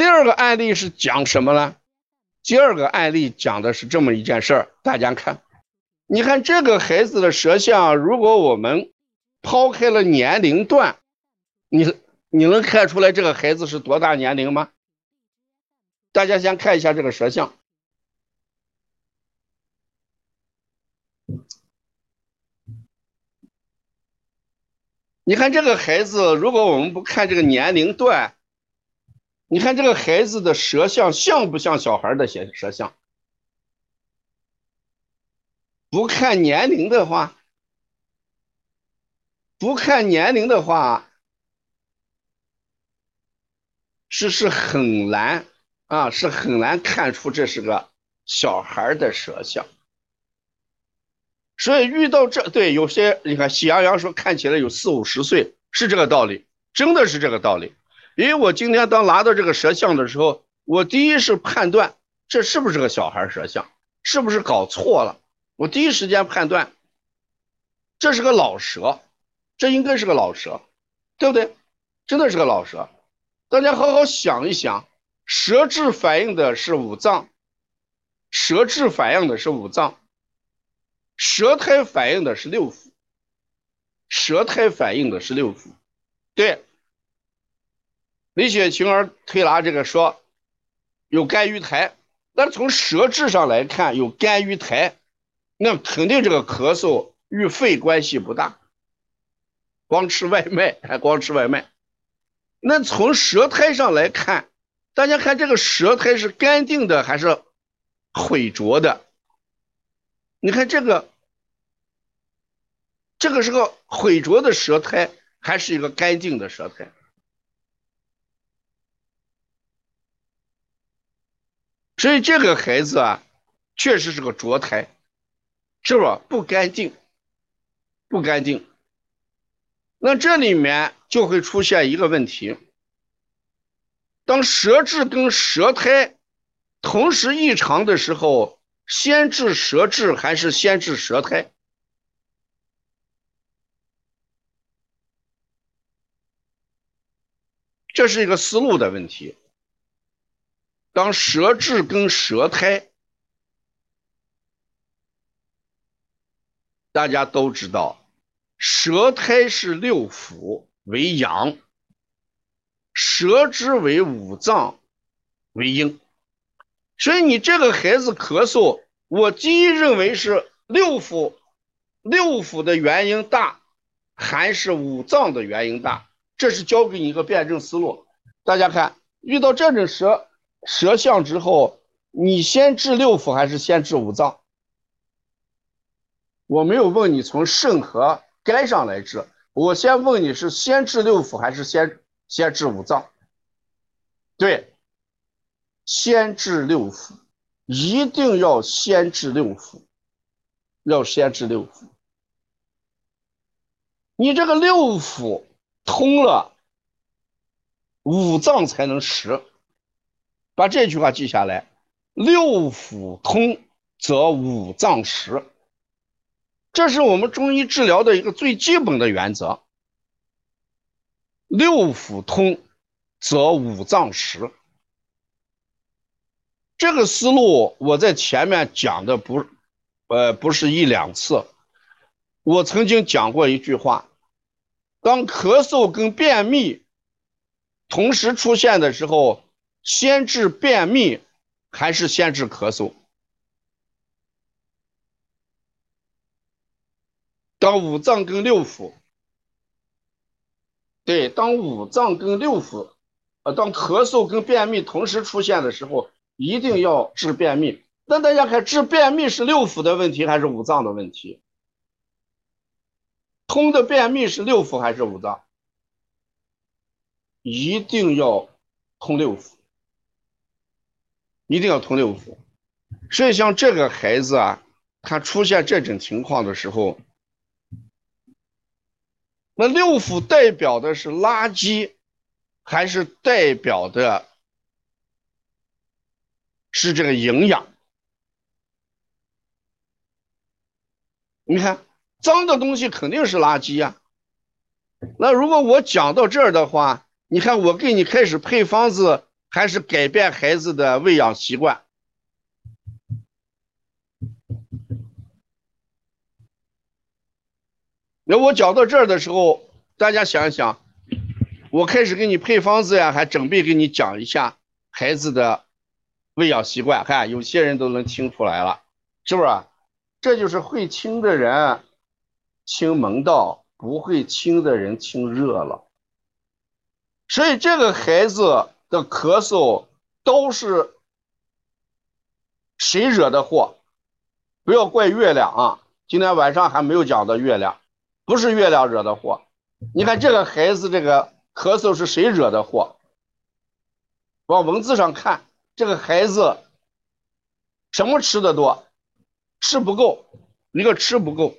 第二个案例是讲什么呢？第二个案例讲的是这么一件事儿，大家看，你看这个孩子的舌象，如果我们抛开了年龄段，你你能看出来这个孩子是多大年龄吗？大家先看一下这个舌象，你看这个孩子，如果我们不看这个年龄段。你看这个孩子的舌像像不像小孩的舌舌像？不看年龄的话，不看年龄的话，是是很难啊，是很难看出这是个小孩的舌像。所以遇到这对有些你看喜羊羊说看起来有四五十岁，是这个道理，真的是这个道理。因为我今天当拿到这个舌像的时候，我第一是判断这是不是个小孩舌像，是不是搞错了？我第一时间判断这是个老舌，这应该是个老舌，对不对？真的是个老舌。大家好好想一想，舌质反映的是五脏，舌质反映的是五脏，舌苔反映的是六腑，舌苔反映的是六腑，对。李雪琴儿推拿这个说有肝郁苔，但从舌质上来看有肝郁苔，那肯定这个咳嗽与肺关系不大，光吃外卖还光吃外卖。那从舌苔上来看，大家看这个舌苔是干净的还是浑浊的？你看这个，这个是个浑浊的舌苔还是一个干净的舌苔？所以这个孩子啊，确实是个浊胎，是吧不干净？不干净。那这里面就会出现一个问题：当舌质跟舌苔同时异常的时候，先治舌质还是先治舌苔？这是一个思路的问题。当舌质跟舌苔，大家都知道，舌苔是六腑为阳，舌质为五脏为阴，所以你这个孩子咳嗽，我第一认为是六腑，六腑的原因大，还是五脏的原因大？这是教给你一个辩证思路。大家看，遇到这种舌。舌象之后，你先治六腑还是先治五脏？我没有问你从肾和肝上来治，我先问你是先治六腑还是先先治五脏？对，先治六腑，一定要先治六腑，要先治六腑。你这个六腑通了，五脏才能实。把这句话记下来：六腑通则五脏实，这是我们中医治疗的一个最基本的原则。六腑通则五脏实，这个思路我在前面讲的不，呃，不是一两次。我曾经讲过一句话：当咳嗽跟便秘同时出现的时候。先治便秘还是先治咳嗽？当五脏跟六腑，对，当五脏跟六腑，呃，当咳嗽跟便秘同时出现的时候，一定要治便秘。那大家看，治便秘是六腑的问题还是五脏的问题？通的便秘是六腑还是五脏？一定要通六腑。一定要通六腑，所以像这个孩子啊，他出现这种情况的时候，那六腑代表的是垃圾，还是代表的是这个营养？你看，脏的东西肯定是垃圾呀。那如果我讲到这儿的话，你看我给你开始配方子。还是改变孩子的喂养习惯？那我讲到这儿的时候，大家想一想，我开始给你配方子呀，还准备给你讲一下孩子的喂养习惯。看，有些人都能听出来了，是不是？这就是会听的人清门道，不会清的人清热了。所以这个孩子的咳嗽都是谁惹的祸？不要怪月亮啊！今天晚上还没有讲到月亮。不是月亮惹的祸，你看这个孩子这个咳嗽是谁惹的祸？往文字上看，这个孩子什么吃的多？吃不够，一个吃不够。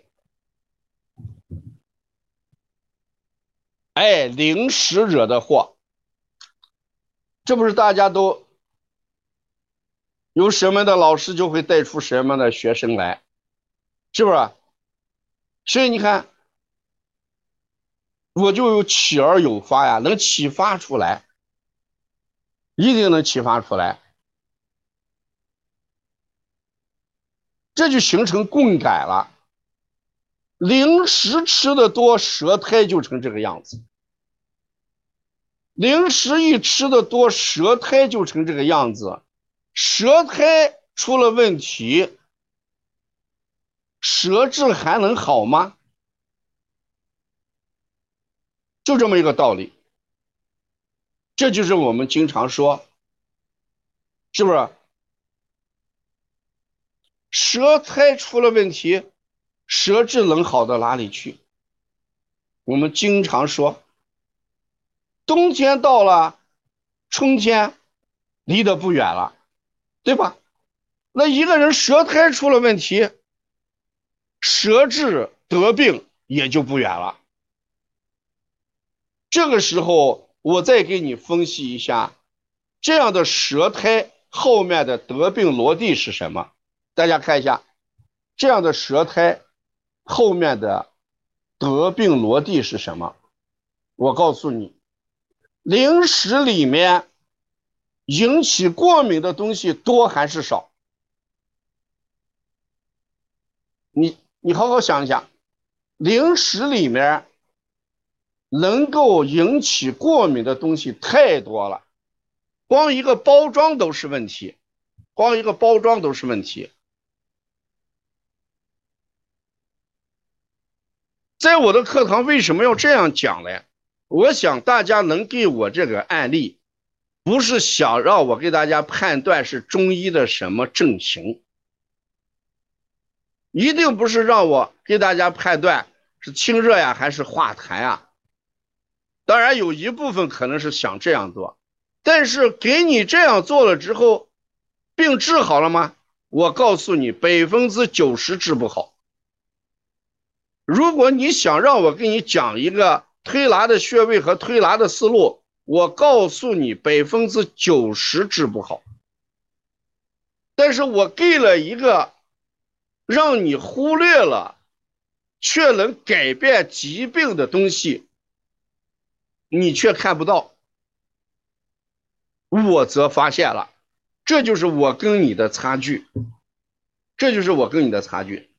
哎，零食惹的祸，这不是大家都有什么的老师就会带出什么的学生来，是不是？所以你看。我就有启而有发呀，能启发出来，一定能启发出来，这就形成共感了。零食吃的多，舌苔就成这个样子。零食一吃的多，舌苔就成这个样子。舌苔出了问题，舌质还能好吗？就这么一个道理，这就是我们经常说，是不是？舌苔出了问题，舌质能好到哪里去？我们经常说，冬天到了，春天离得不远了，对吧？那一个人舌苔出了问题，舌质得病也就不远了。这个时候，我再给你分析一下，这样的舌苔后面的得病逻辑是什么？大家看一下，这样的舌苔后面的得病逻辑是什么？我告诉你，零食里面引起过敏的东西多还是少？你你好好想一想，零食里面。能够引起过敏的东西太多了，光一个包装都是问题，光一个包装都是问题。在我的课堂为什么要这样讲呢？我想大家能给我这个案例，不是想让我给大家判断是中医的什么症型，一定不是让我给大家判断是清热呀还是化痰呀。当然有一部分可能是想这样做，但是给你这样做了之后，病治好了吗？我告诉你，百分之九十治不好。如果你想让我给你讲一个推拿的穴位和推拿的思路，我告诉你，百分之九十治不好。但是我给了一个让你忽略了，却能改变疾病的东西。你却看不到，我则发现了，这就是我跟你的差距，这就是我跟你的差距。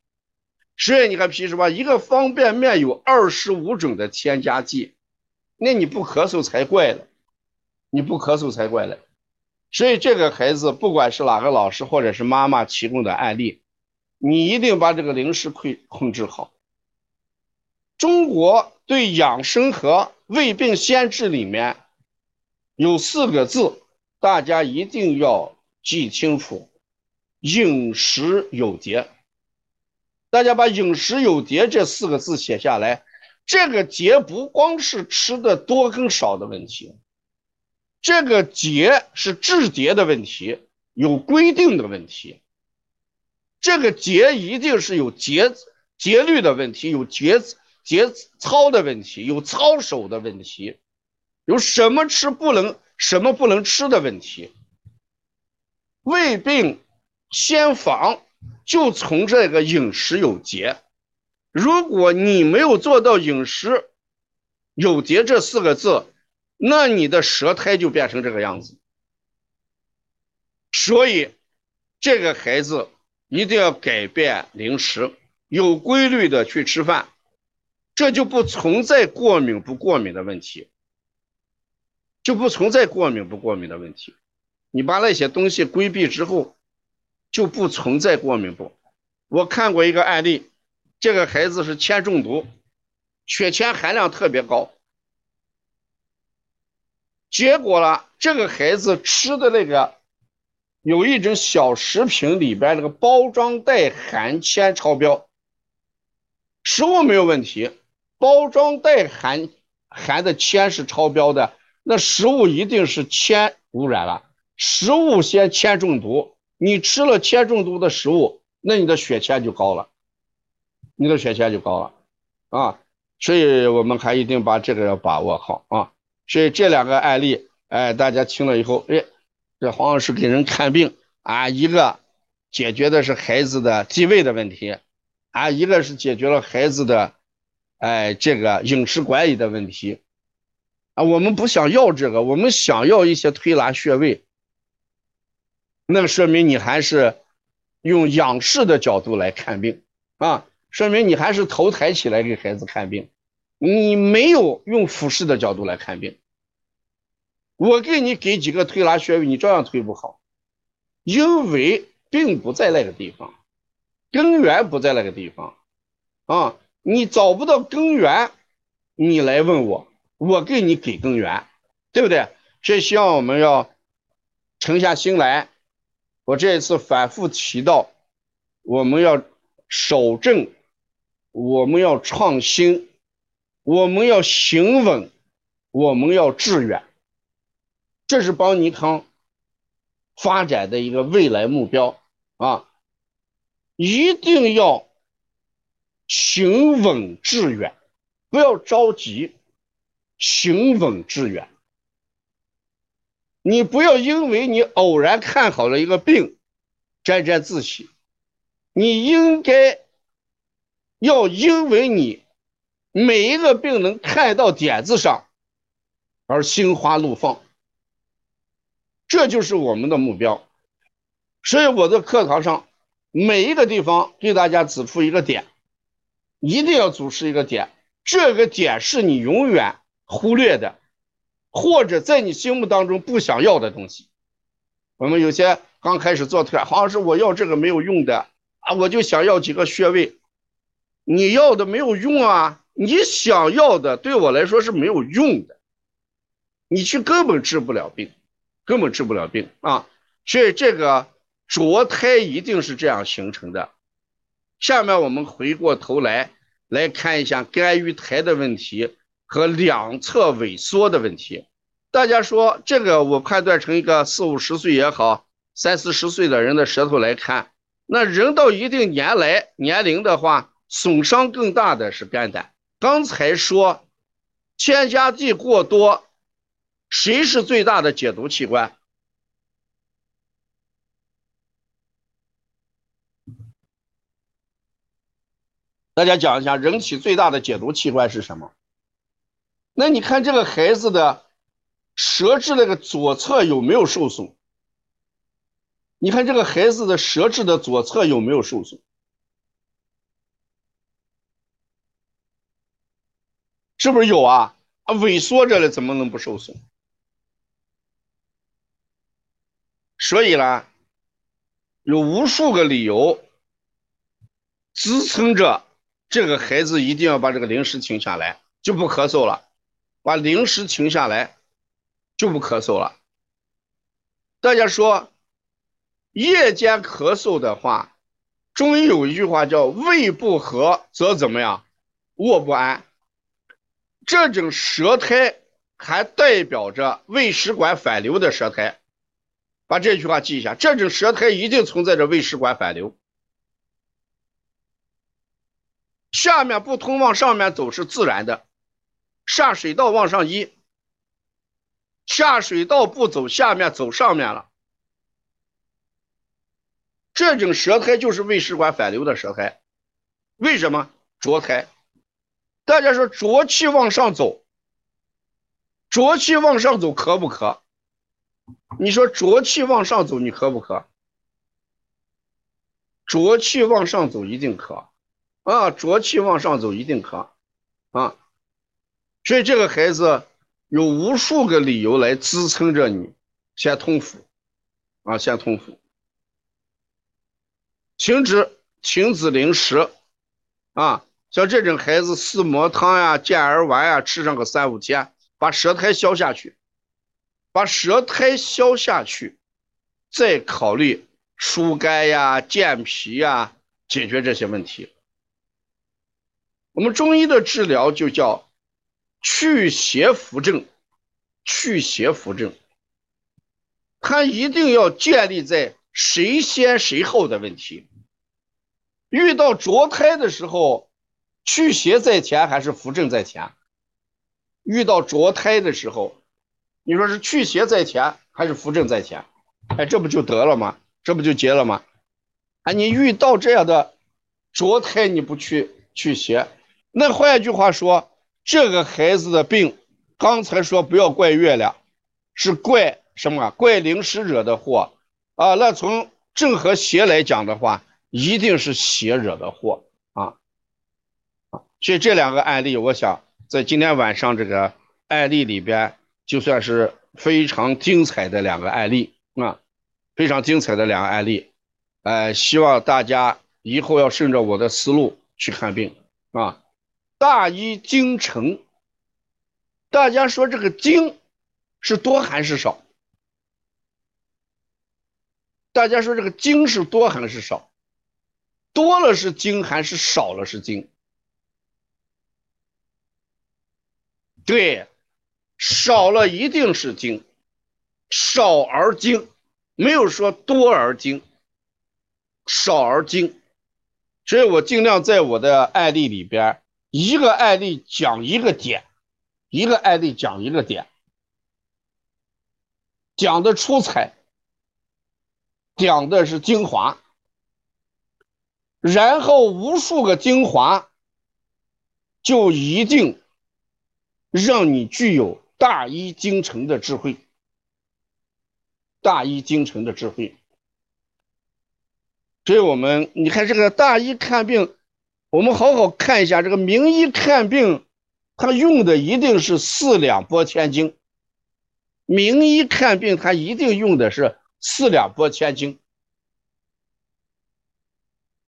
所以你看，皮什么，一个方便面有二十五种的添加剂，那你不咳嗽才怪呢，你不咳嗽才怪呢。所以这个孩子，不管是哪个老师或者是妈妈提供的案例，你一定把这个零食控控制好。中国对养生和胃病先治里面有四个字，大家一定要记清楚：饮食有节。大家把“饮食有节”这四个字写下来。这个节不光是吃的多跟少的问题，这个节是治节的问题，有规定的问题。这个节一定是有节节律的问题，有节。节操的问题，有操守的问题，有什么吃不能，什么不能吃的问题。胃病先防，就从这个饮食有节。如果你没有做到饮食有节这四个字，那你的舌苔就变成这个样子，所以这个孩子一定要改变零食，有规律的去吃饭，这就不存在过敏不过敏的问题，就不存在过敏不过敏的问题。你把那些东西规避之后，就不存在过敏不。我看过一个案例，这个孩子是铅中毒，血铅含量特别高。结果呢，这个孩子吃的那个有一种小食品里边那个包装袋含铅超标，食物没有问题，包装袋含含的铅是超标的，那食物一定是铅污染了，食物先铅中毒，你吃了铅中毒的食物，那你的血铅就高了，你的血铅就高了啊，所以我们还一定把这个要把握好啊。所以这两个案例，哎，大家听了以后，哎，这黄老师给人看病啊，一个解决的是孩子的地位的问题，啊，一个是解决了孩子的，哎，这个饮食管理的问题，啊，我们不想要这个，我们想要一些推拿穴位，那说明你还是用仰视的角度来看病啊，说明你还是头抬起来给孩子看病，你没有用俯视的角度来看病。我给你给几个推拿穴位，你照样推不好，因为并不在那个地方，根源不在那个地方，啊，你找不到根源，你来问我，我给你给根源，对不对？所以希望我们要沉下心来。我这一次反复提到，我们要守正，我们要创新，我们要行稳，我们要致远。这是帮尼康发展的一个未来目标啊！一定要行稳致远，不要着急，行稳致远。你不要因为你偶然看好了一个病，沾沾自喜。你应该要因为你每一个病能看到点子上而心花怒放。这就是我们的目标，所以我在课堂上每一个地方给大家指出一个点，一定要组织一个点，这个点是你永远忽略的，或者在你心目当中不想要的东西。我们有些刚开始做特，好像是我要这个没有用的啊，我就想要几个穴位，你要的没有用啊，你想要的对我来说是没有用的，你去根本治不了病。根本治不了病啊，所以这个着胎一定是这样形成的。下面我们回过头来来看一下肝郁苔的问题和两侧萎缩的问题。大家说这个，我判断成一个四五十岁也好，三四十岁的人的舌头来看，那人到一定年来年龄的话，损伤更大的是肝胆。刚才说添加剂过多。谁是最大的解毒器官？大家讲一下，人体最大的解毒器官是什么？那你看这个孩子的舌质那个左侧有没有受损？你看这个孩子的舌质的左侧有没有受损？是不是有啊？啊，萎缩着了，怎么能不受损？所以呢，有无数个理由支撑着这个孩子一定要把这个零食停下来，就不咳嗽了。把零食停下来，就不咳嗽了。大家说，夜间咳嗽的话，中医有一句话叫“胃不和则怎么样，卧不安”。这种舌苔还代表着胃食管反流的舌苔。把这句话记一下，这种舌苔一定存在着胃食管反流，下面不通往上面走是自然的，下水道往上移，下水道不走，下面走上面了，这种舌苔就是胃食管反流的舌苔，为什么浊苔？大家说浊气往上走，浊气往上走，咳不咳？你说浊气往上走，你咳不咳？浊气往上走一定咳，啊，浊气往上走一定咳，啊，所以这个孩子有无数个理由来支撑着你先通腑，啊，先通腑。停止停止零食，啊，像这种孩子四磨汤呀、健儿丸呀，吃上个三五天，把舌苔消下去，把舌苔消下去，再考虑。疏肝呀、健脾呀，解决这些问题。我们中医的治疗就叫去邪扶正，去邪扶正。它一定要建立在谁先谁后的问题。遇到浊胎的时候，去邪在前还是扶正在前？遇到浊胎的时候，你说是去邪在前还是扶正在前？哎，这不就得了吗？这不就结了吗？啊，你遇到这样的浊胎，你不去去邪，那换一句话说，这个孩子的病，刚才说不要怪月亮，是怪什么？怪灵石惹的祸啊！那从正和邪来讲的话，一定是邪惹的祸啊！所以这两个案例，我想在今天晚上这个案例里边，就算是非常精彩的两个案例啊。非常精彩的两个案例，呃，希望大家以后要顺着我的思路去看病啊。大医精诚，大家说这个精是多还是少？大家说这个精是多还是少？多了是精还是少了是精？对，少了一定是精，少而精。没有说多而精，少而精，所以我尽量在我的案例里边，一个案例讲一个点，一个案例讲一个点，讲的出彩，讲的是精华，然后无数个精华，就一定让你具有大医精诚的智慧。大医精诚的智慧，所以我们你看这个大医看病，我们好好看一下这个名医看病，他用的一定是四两拨千斤。名医看病他一定用的是四两拨千斤，